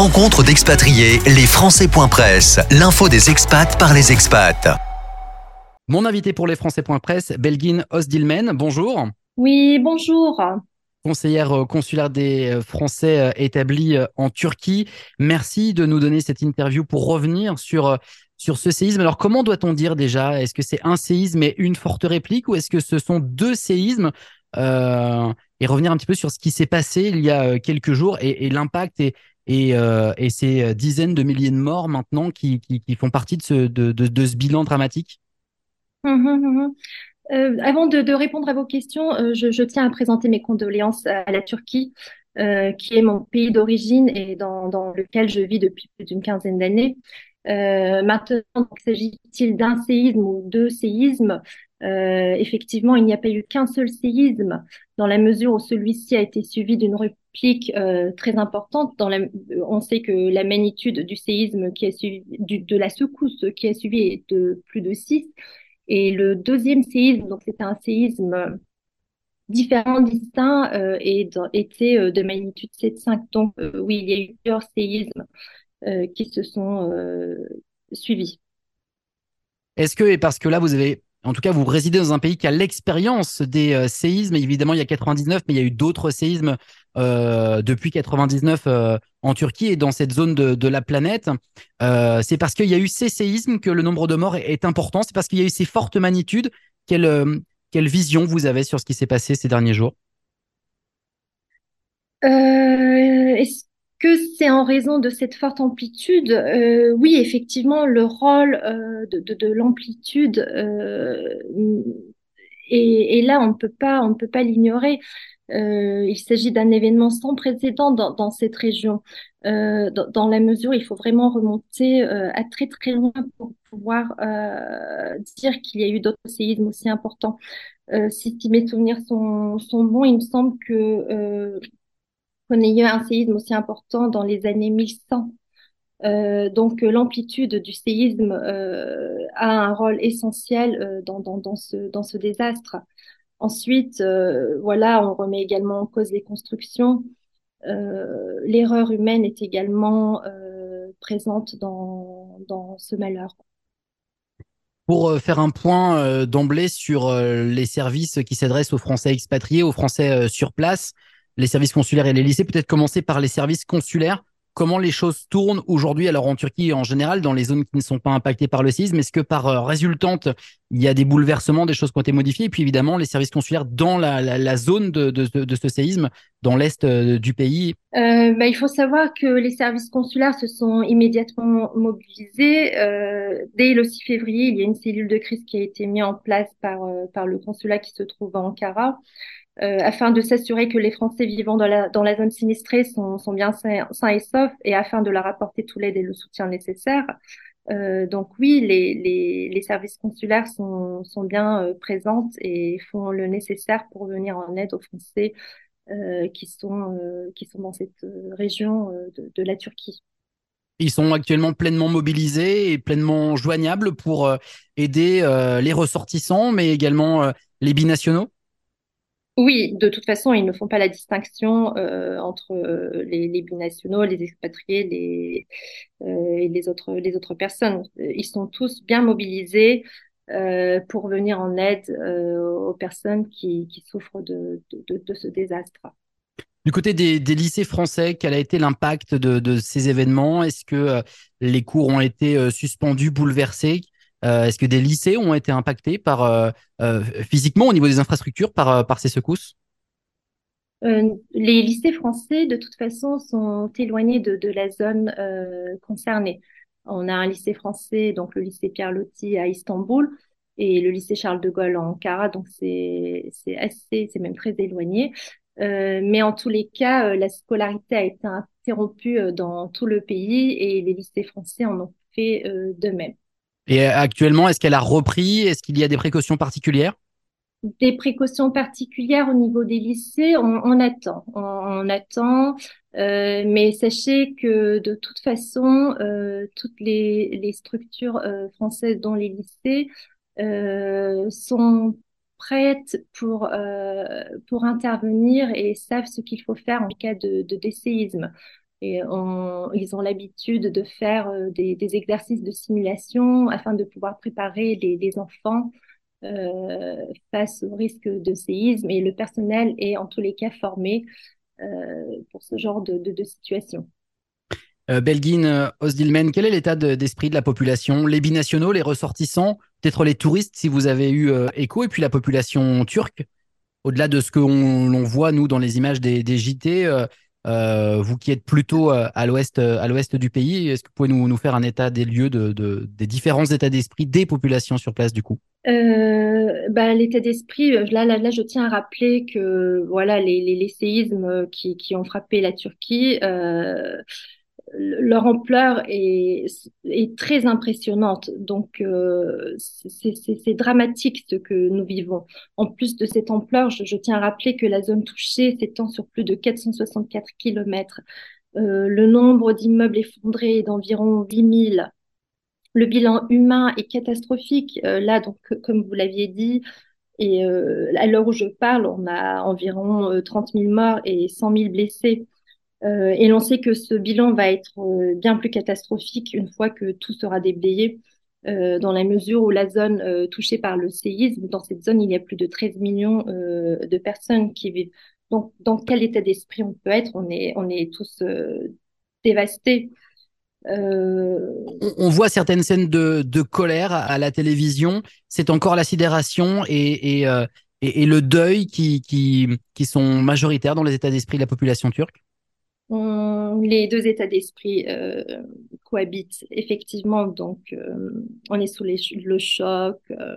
Rencontre d'expatriés, les Français.press, l'info des expats par les expats. Mon invité pour les Français.press, Belgine Osdilmen, bonjour. Oui, bonjour. Conseillère euh, consulaire des euh, Français euh, établis en Turquie. Merci de nous donner cette interview pour revenir sur, sur ce séisme. Alors, comment doit-on dire déjà? Est-ce que c'est un séisme et une forte réplique ou est-ce que ce sont deux séismes? Et revenir un petit peu sur ce qui s'est passé il y a quelques jours et, l'impact et, et, ces dizaines de milliers de morts maintenant qui, font partie de ce, bilan dramatique? Hum, hum, hum, euh, avant de, répondre à vos questions, euh, je, tiens à présenter mes condoléances à, la Turquie, euh, qui est mon pays d'origine et dans, lequel je vis depuis plus d'une quinzaine d'années. maintenant, s'agit-il d'un séisme ou deux séismes? Effectivement, il n'y a pas eu qu'un seul séisme, dans la mesure où celui-ci a été suivi d'une réplique très importante. La, on sait que la magnitude du séisme qui a suivi, de la secousse qui a suivi est de plus de 6. Et le deuxième séisme, donc c'était un séisme différent, distinct, euh, et était euh, de magnitude 7,5. Donc euh, oui, il y a eu plusieurs séismes qui se sont suivis. Est-ce que, et parce que là, vous avez en tout cas, vous résidez dans un pays qui a l'expérience des euh, séismes. Évidemment, il y a 99, mais il y a eu d'autres séismes euh, depuis 99 euh, en Turquie et dans cette zone de, la planète. c'est parce qu'il y a eu ces séismes que le nombre de morts est, important. C'est parce qu'il y a eu ces fortes magnitudes. Quelle, quelle vision vous avez sur ce qui s'est passé ces derniers jours? Que c'est en raison de cette forte amplitude euh, Oui, effectivement, le rôle euh, de, l'amplitude euh, et, là, on ne peut pas, ne peut pas l'ignorer. il s'agit d'un événement sans précédent dans, cette région. Dans, la mesure, il faut vraiment remonter à très très loin pour pouvoir dire qu'il y a eu d'autres séismes aussi importants. si, mes souvenirs sont, bons, il me semble que qu'on ait eu un séisme aussi important dans les années 1100. Euh, donc euh, l'amplitude du séisme euh, a un rôle essentiel dans, dans, ce, dans ce désastre. Ensuite, voilà, on remet également en cause les constructions. L'erreur humaine est également présente dans, dans ce malheur. Pour faire un point d'emblée sur les services qui s'adressent aux Français expatriés, aux Français sur place, les services consulaires et les lycées. Peut-être commencer par les services consulaires. Comment les choses tournent aujourd'hui, alors en Turquie en général, dans les zones qui ne sont pas impactées par le séisme? Est-ce que par euh, résultante, il y a des bouleversements, des choses qui ont été modifiées? Et puis évidemment, les services consulaires dans la, zone de, ce séisme, dans l'est euh, du pays? Euh, bah, Il faut savoir que les services consulaires se sont immédiatement mobilisés. dès le 6 février, il y a une cellule de crise qui a été mise en place par, par le consulat qui se trouve à Ankara. Euh, afin de s'assurer que les Français vivant dans la, zone sinistrée sont, bien sains, et saufs et afin de leur apporter tout l'aide et le soutien nécessaire. Euh, donc oui, les, services consulaires sont, bien euh, présents et font le nécessaire pour venir en aide aux Français qui, sont, qui sont dans cette région de, de, la Turquie. Ils sont actuellement pleinement mobilisés et pleinement joignables pour aider les ressortissants, mais également les binationaux oui, de toute façon, ils ne font pas la distinction euh, entre euh, les, binationaux, les expatriés les, euh, et les autres, les autres personnes. Ils sont tous bien mobilisés pour venir en aide aux personnes qui, souffrent de, ce désastre. Du côté des, lycées français, quel a été l'impact de, ces événements? Est-ce que les cours ont été suspendus, bouleversés? Euh, est-ce que des lycées ont été impactés par, euh, euh, physiquement au niveau des infrastructures par, ces secousses? Les lycées français, de toute façon, sont éloignés de, la zone concernée. On a un lycée français, donc le lycée Pierre Loti à Istanbul, et le lycée Charles de Gaulle en Ankara, donc c'est assez, c'est même très éloigné. Mais en tous les cas, la scolarité a été interrompue dans tout le pays et les lycées français en ont fait de même. Et actuellement, est-ce qu'elle a repris? Est-ce qu'il y a des précautions particulières? Des précautions particulières au niveau des lycées, on, attend. On, attend. Euh, mais sachez que de toute façon, euh, toutes les, structures euh, françaises dans les lycées sont prêtes pour, pour intervenir et savent ce qu'il faut faire en cas de, de décéisme. Et ils ont l'habitude de faire des, exercices de simulation afin de pouvoir préparer les, enfants face au risque de séisme. Et le personnel est en tous les cas formé pour ce genre de, situation. Euh, Belgin euh, Osdilmen, quel est l'état d'esprit de la population? Les binationaux, les ressortissants, peut-être les touristes si vous avez eu euh, écho, et puis la population turque, au-delà de ce que l'on voit nous dans les images des, JT, vous qui êtes plutôt à l'ouest à l'ouest du pays, est-ce que vous pouvez nous, faire un état des lieux de, des différents états d'esprit des populations sur place du coup? Bah, l'état d'esprit, là, là, là, je tiens à rappeler que voilà les, séismes qui, ont frappé la Turquie leur ampleur est, très impressionnante. Donc, euh, c'est dramatique ce que nous vivons. En plus de cette ampleur, je, tiens à rappeler que la zone touchée s'étend sur plus de 464 km. Euh, le nombre d'immeubles effondrés est d'environ 10 000. Le bilan humain est catastrophique. Euh, là, donc, comme vous l'aviez dit, et à l'heure où je parle, on a environ 30 000 morts et 100 000 blessés. Euh, et l'on sait que ce bilan va être euh, bien plus catastrophique une fois que tout sera déblayé, euh, dans la mesure où la zone touchée par le séisme, dans cette zone, il y a plus de 13 millions de personnes qui vivent. Donc, dans quel état d'esprit on peut être? On est, on est tous dévastés. On, voit certaines scènes de, colère à la télévision. C'est encore la sidération et, le deuil qui, qui sont majoritaires dans les états d'esprit de la population turque les deux états d'esprit euh, cohabitent effectivement, donc euh, on est sous le choc, euh,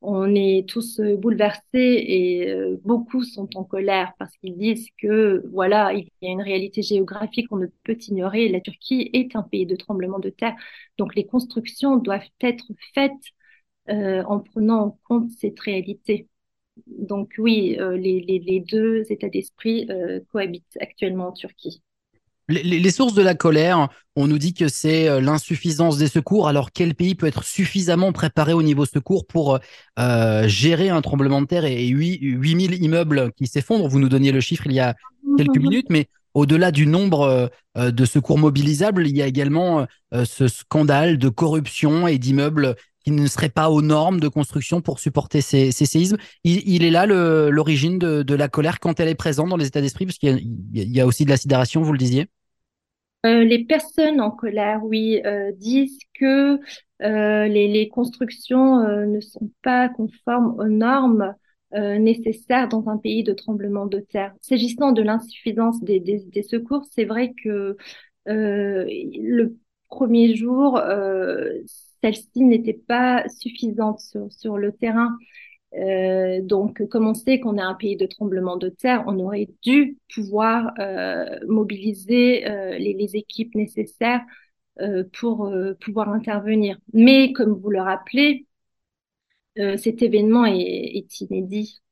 on est tous bouleversés et beaucoup sont en colère parce qu'ils disent que voilà, il y a une réalité géographique qu'on ne peut ignorer. La Turquie est un pays de tremblement de terre, donc les constructions doivent être faites en prenant en compte cette réalité. Donc oui, les, deux états d'esprit cohabitent actuellement en Turquie. Les, sources de la colère, on nous dit que c'est euh, l'insuffisance des secours. Alors quel pays peut être suffisamment préparé au niveau secours pour euh, gérer un tremblement de terre et 8, 8000 immeubles qui s'effondrent? Vous nous donniez le chiffre il y a quelques minutes, mais au-delà du nombre euh, de secours mobilisables, il y a également ce scandale de corruption et d'immeubles qui ne seraient pas aux normes de construction pour supporter ces, séismes. Il, est là l'origine de, la colère quand elle est présente dans les états d'esprit, parce qu'il y, a aussi de la sidération, vous le disiez euh, les personnes en colère, oui, euh, disent que euh, les, constructions ne sont pas conformes aux normes nécessaires dans un pays de tremblement de terre. S'agissant de l'insuffisance des, secours, c'est vrai que le premier jour, celle-ci n'était pas suffisante sur, sur le terrain. Euh, donc, comme on sait qu'on est un pays de tremblement de terre, on aurait dû pouvoir euh, mobiliser euh, les, les, équipes nécessaires pour pouvoir intervenir. Mais, comme vous le rappelez, cet événement est, est inédit.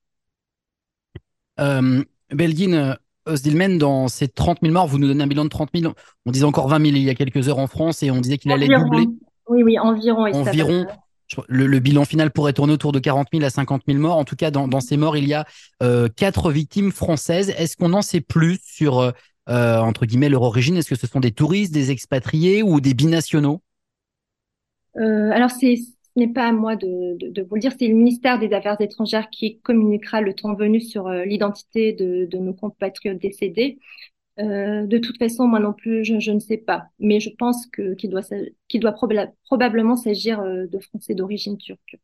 Belgin, Osdilmen, dans ces 30 000 morts, vous nous donnez un bilan de 30 000. On disait encore 20 000 il y a quelques heures en France et on disait qu'il allait doubler. Oui, oui, environ. Environ. Le, bilan final pourrait tourner autour de 40 000 à 50 000 morts. En tout cas, dans, ces morts, il y a euh, quatre victimes françaises. Est-ce qu'on en sait plus sur, euh, euh, entre guillemets, leur origine? Est-ce que ce sont des touristes, des expatriés ou des binationaux? Alors, ce n'est pas à moi de, vous le dire. C'est le ministère des Affaires étrangères qui communiquera le temps venu sur l'identité de, de, nos compatriotes décédés. Euh, de toute façon, moi non plus, je, ne sais pas. Mais je pense que qu'il doit, doit probablement s'agir euh, de Français d'origine turque.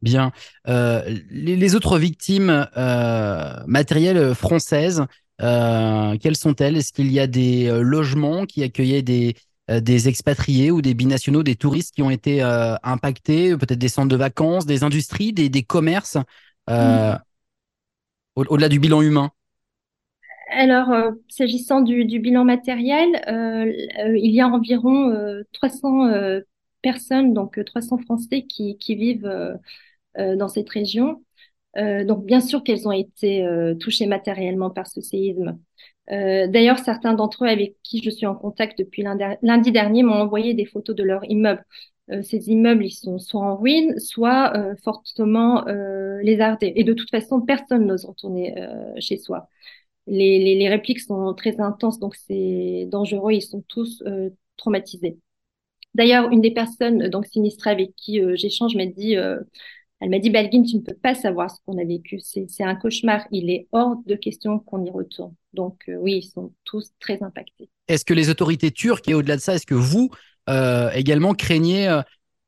Bien. Euh, les, autres victimes matérielles françaises, quelles sont-elles? Est-ce qu'il y a des logements qui accueillaient des, des expatriés ou des binationaux, des touristes qui ont été impactés, peut-être des centres de vacances, des industries, des, commerces, au-delà du bilan humain? Alors, euh, s'agissant du, bilan matériel, euh, euh, il y a environ 300 personnes, donc 300 Français qui, vivent dans cette région. donc, bien sûr qu'elles ont été touchées matériellement par ce séisme. D'ailleurs, certains d'entre eux avec qui je suis en contact depuis lundi dernier m'ont envoyé des photos de leurs immeubles. ces immeubles, ils sont soit en ruine, soit fortement lézardés. Et de toute façon, personne n'ose retourner chez soi. Les, répliques sont très intenses, donc c'est dangereux. Ils sont tous traumatisés. D'ailleurs, une des personnes donc sinistrées avec qui j'échange m'a dit elle m'a dit, Balgin, tu ne peux pas savoir ce qu'on a vécu. C'est un cauchemar. Il est hors de question qu'on y retourne. Donc euh, oui, ils sont tous très impactés. Est-ce que les autorités turques, et au-delà de ça, est-ce que vous euh, également craignez euh,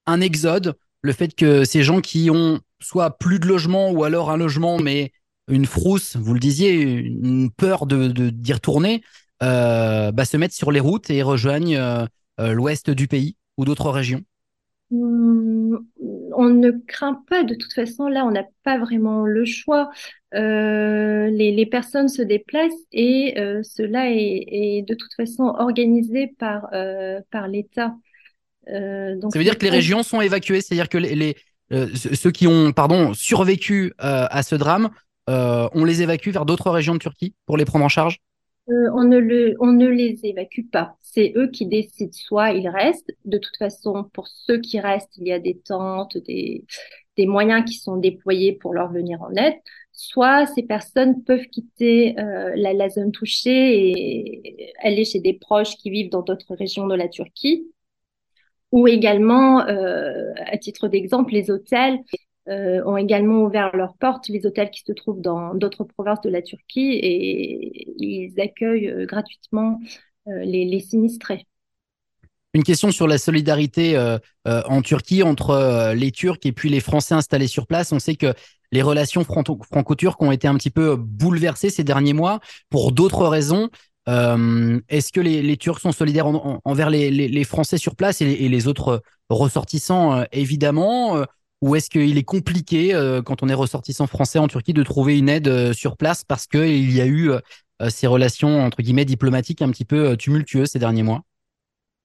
un exode? Le fait que ces gens qui ont soit plus de logement ou alors un logement, mais une frousse, vous le disiez, une peur de d'y retourner, bah, se mettent sur les routes et rejoignent l'ouest du pays ou d'autres régions Hmm, on ne craint pas de toute façon, là on n'a pas vraiment le choix. Euh, les, personnes se déplacent et euh, cela est, de toute façon organisé par, euh, par l'État. donc Ça veut dire que les régions sont évacuées, c'est-à-dire que les, ceux qui ont pardon, survécu à ce drame, on les évacue vers d'autres régions de Turquie pour les prendre en charge? Euh, on, ne les évacue pas. C'est eux qui décident. Soit ils restent. De toute façon, pour ceux qui restent, il y a des tentes, des, moyens qui sont déployés pour leur venir en aide. Soit ces personnes peuvent quitter euh, la, zone touchée et aller chez des proches qui vivent dans d'autres régions de la Turquie. Ou également, euh, à titre d'exemple, les hôtels euh, ont également ouvert leurs portes, les hôtels qui se trouvent dans d'autres provinces de la Turquie, et ils accueillent euh, gratuitement euh, les, les, sinistrés. Une question sur la solidarité en Turquie entre les Turcs et puis les Français installés sur place. On sait que les relations franco-turques ont été un petit peu bouleversées ces derniers mois pour d'autres raisons. Est-ce que les, Turcs sont solidaires envers les, Français sur place et les autres ressortissants, évidemment ou est-ce qu'il est compliqué euh, quand on est ressortissant français en Turquie de trouver une aide euh, sur place parce qu'il y a eu euh, ces relations entre guillemets diplomatiques un petit peu tumultueuses ces derniers mois?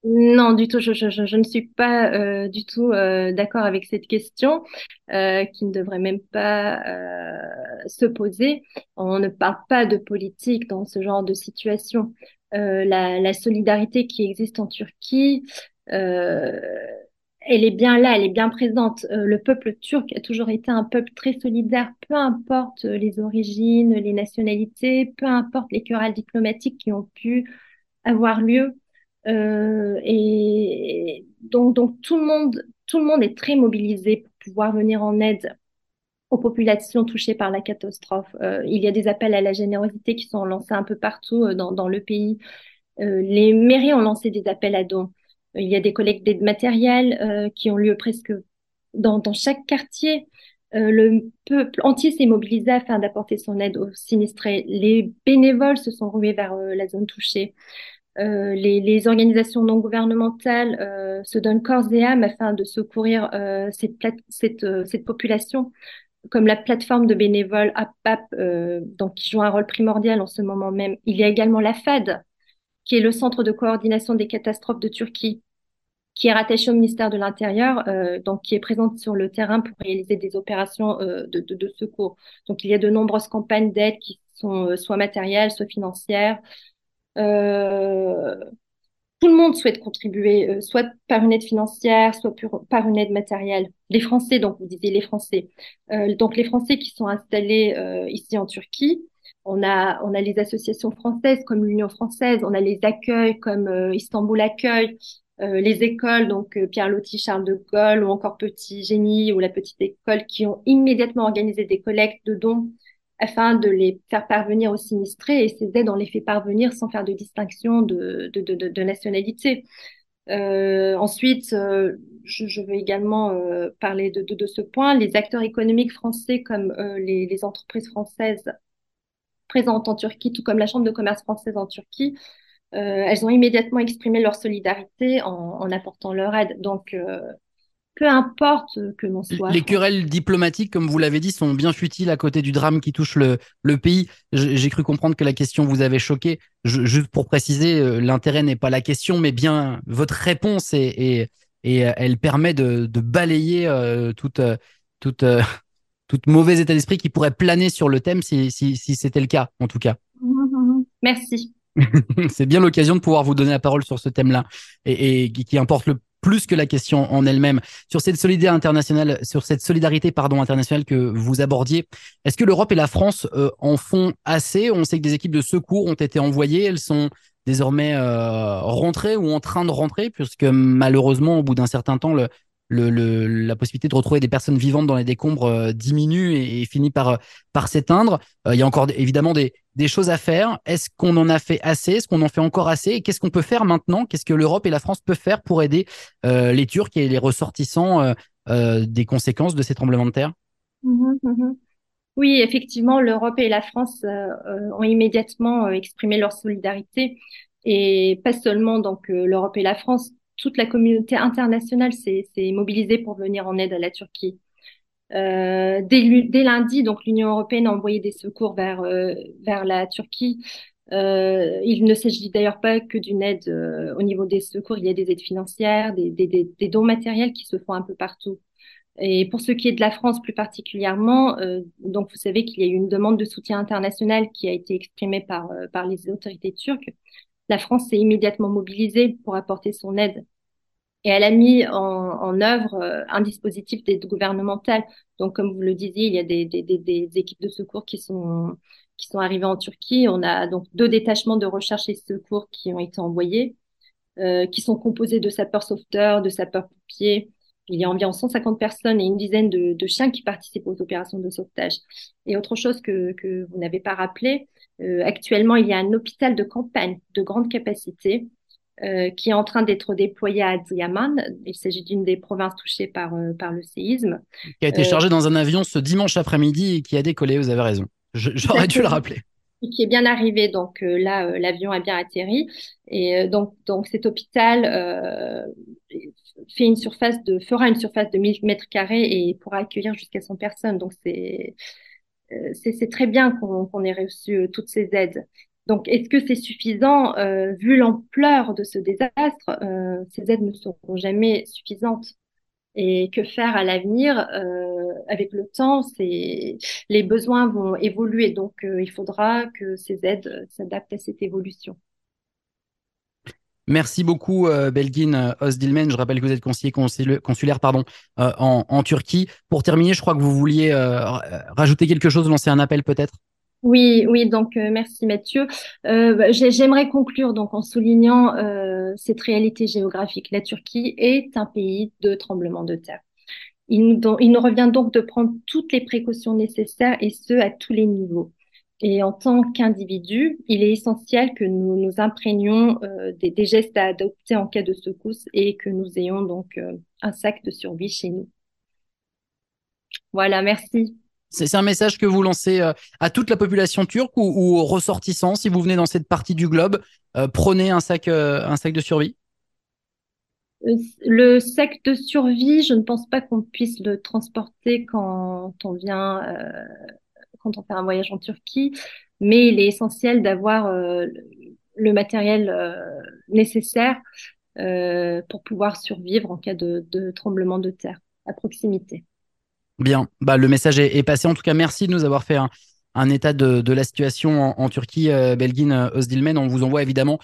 Non, du tout. Je, ne suis pas du tout d'accord avec cette question qui ne devrait même pas se poser. On ne parle pas de politique dans ce genre de situation. La, solidarité qui existe en Turquie, elle est bien là, elle est bien présente. Euh, le peuple turc a toujours été un peuple très solidaire, peu importe euh, les origines, les nationalités, peu importe les querelles diplomatiques qui ont pu avoir lieu. Euh, et donc, donc tout le monde, tout le monde est très mobilisé pour pouvoir venir en aide aux populations touchées par la catastrophe. il y a des appels à la générosité qui sont lancés un peu partout dans, dans le pays. les mairies ont lancé des appels à dons. Il y a des collectes d'aide matérielle euh, qui ont lieu presque dans, chaque quartier. Euh, le peuple entier s'est mobilisé afin d'apporter son aide aux sinistrés. Les bénévoles se sont rués vers euh, la zone touchée. Les, organisations non gouvernementales se donnent corps et âme afin de secourir cette, population, comme la plateforme de bénévoles APAP, donc, qui joue un rôle primordial en ce moment même. Il y a également la FAD, qui est le Centre de coordination des catastrophes de Turquie, qui est rattaché au ministère de l'Intérieur, euh, donc qui est présente sur le terrain pour réaliser des opérations euh, de, secours. Donc il y a de nombreuses campagnes d'aide qui sont euh, soit matérielles, soit financières. Tout le monde souhaite contribuer, soit par une aide financière, soit par une aide matérielle. Les Français, donc vous disiez les Français, donc les Français qui sont installés ici en Turquie, on a, on a les associations françaises comme l'Union française, on a les accueils comme euh, Istanbul Accueil, euh, les écoles, donc euh, Pierre Loti, Charles de Gaulle ou encore Petit Génie ou la Petite École qui ont immédiatement organisé des collectes de dons afin de les faire parvenir aux sinistrés et ces aides, on les fait parvenir sans faire de distinction de, de, de, nationalité. ensuite, je, veux également parler de, de, ce point. Les acteurs économiques français comme les, entreprises françaises présentes en Turquie, tout comme la Chambre de commerce française en Turquie, euh, elles ont immédiatement exprimé leur solidarité en, apportant leur aide. Donc, euh, peu importe que l'on soit. Les querelles diplomatiques, comme vous l'avez dit, sont bien futiles à côté du drame qui touche le, le pays. J'ai cru comprendre que la question vous avait choqué. juste pour préciser, euh, l'intérêt n'est pas la question, mais bien votre réponse et, et, elle permet de, de balayer toute, toute, toute mauvais état d'esprit qui pourrait planer sur le thème si, si, si c'était le cas, en tout cas. Merci. c'est bien l'occasion de pouvoir vous donner la parole sur ce thème-là et, et, qui importe le plus que la question en elle-même. Sur cette solidarité internationale, sur cette solidarité pardon internationale que vous abordiez, est-ce que l'Europe et la France euh, en font assez? On sait que des équipes de secours ont été envoyées, elles sont désormais euh, rentrées ou en train de rentrer, puisque malheureusement, au bout d'un certain temps, le, la possibilité de retrouver des personnes vivantes dans les décombres euh, diminue et, finit par, par s'éteindre. Euh, il y a encore évidemment des, choses à faire. Est-ce qu'on en a fait assez? Est-ce qu'on en fait encore assez? Et qu'est-ce qu'on peut faire maintenant? Qu'est-ce que l'Europe et la France peuvent faire pour aider euh, les Turcs et les ressortissants des conséquences de ces tremblements de terre? Mmh mmh Oui, effectivement, l'Europe et la France ont immédiatement exprimé leur solidarité. Et pas seulement donc l'Europe et la France, toute la communauté internationale s'est mobilisée pour venir en aide à la Turquie. Euh, dès, lundi, donc l'Union européenne a envoyé des secours vers euh, vers la Turquie. Euh, il ne s'agit d'ailleurs pas que d'une aide au niveau des secours. Il y a des aides financières, des, des, dons matériels qui se font un peu partout. Et pour ce qui est de la France plus particulièrement, donc vous savez qu'il y a eu une demande de soutien international qui a été exprimée par par les autorités turques. La France s'est immédiatement mobilisée pour apporter son aide et elle a mis en, œuvre euh, un dispositif d'aide gouvernementale. Donc, comme vous le disiez, il y a des, équipes de secours qui sont, arrivées en Turquie. On a donc deux détachements de recherche et secours qui ont été envoyés, euh, qui sont composés de sapeurs-sauveteurs, de sapeurs-pompiers. Il y a environ 150 personnes et une dizaine de, de, chiens qui participent aux opérations de sauvetage. Et autre chose que, que vous n'avez pas rappelé, euh, actuellement, il y a un hôpital de campagne de grande capacité euh, qui est en train d'être déployé à Diaman. Il s'agit d'une des provinces touchées par, euh, par le séisme. Qui a été chargé dans un avion ce dimanche après-midi et qui a décollé, vous avez raison. J'aurais dû le rappeler. Et qui est bien arrivé, donc là, l'avion a bien atterri. Et donc, donc cet hôpital fait une surface de, fera une surface de 1000 mètres carrés et pourra accueillir jusqu'à 100 personnes. Donc, c'est c'est très bien qu'on ait reçu euh, toutes ces aides. Donc, est-ce que c'est suffisant euh, Vu l'ampleur de ce désastre, euh, ces aides ne seront jamais suffisantes. Et que faire à l'avenir euh, Avec le temps, les besoins vont évoluer. Donc, euh, il faudra que ces aides s'adaptent à cette évolution. Merci beaucoup, euh, Belgin euh. Je rappelle que vous êtes conseiller consulaire pardon, euh, en, Turquie. Pour terminer, je crois que vous vouliez rajouter quelque chose, lancer un appel peut-être? Oui, oui, donc merci Mathieu. Euh, J'aimerais conclure donc en soulignant cette réalité géographique. La Turquie est un pays de tremblement de terre. Il nous, il nous revient donc de prendre toutes les précautions nécessaires et ce à tous les niveaux. Et en tant qu'individu, il est essentiel que nous nous imprégnions euh, des, des, gestes à adopter en cas de secousse et que nous ayons donc euh, un sac de survie chez nous. Voilà, merci. C'est un message que vous lancez euh, à toute la population turque ou, ou, aux ressortissants si vous venez dans cette partie du globe. Euh, prenez un sac, un sac de survie? Le sac de survie, je ne pense pas qu'on puisse le transporter quand on vient quand on fait un voyage en Turquie, mais il est essentiel d'avoir euh, le matériel euh, nécessaire euh, pour pouvoir survivre en cas de, de, tremblement de terre à proximité. Bien, bah, le message est, est, passé. En tout cas, merci de nous avoir fait un, un état de, de, la situation en, en Turquie, Belgin Osdilmen. On vous envoie évidemment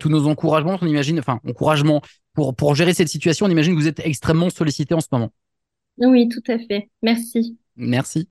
tous nos encouragements. On imagine, enfin, encouragement pour, pour gérer cette situation. On imagine que vous êtes extrêmement sollicité en ce moment. Oui, tout à fait. Merci. Merci.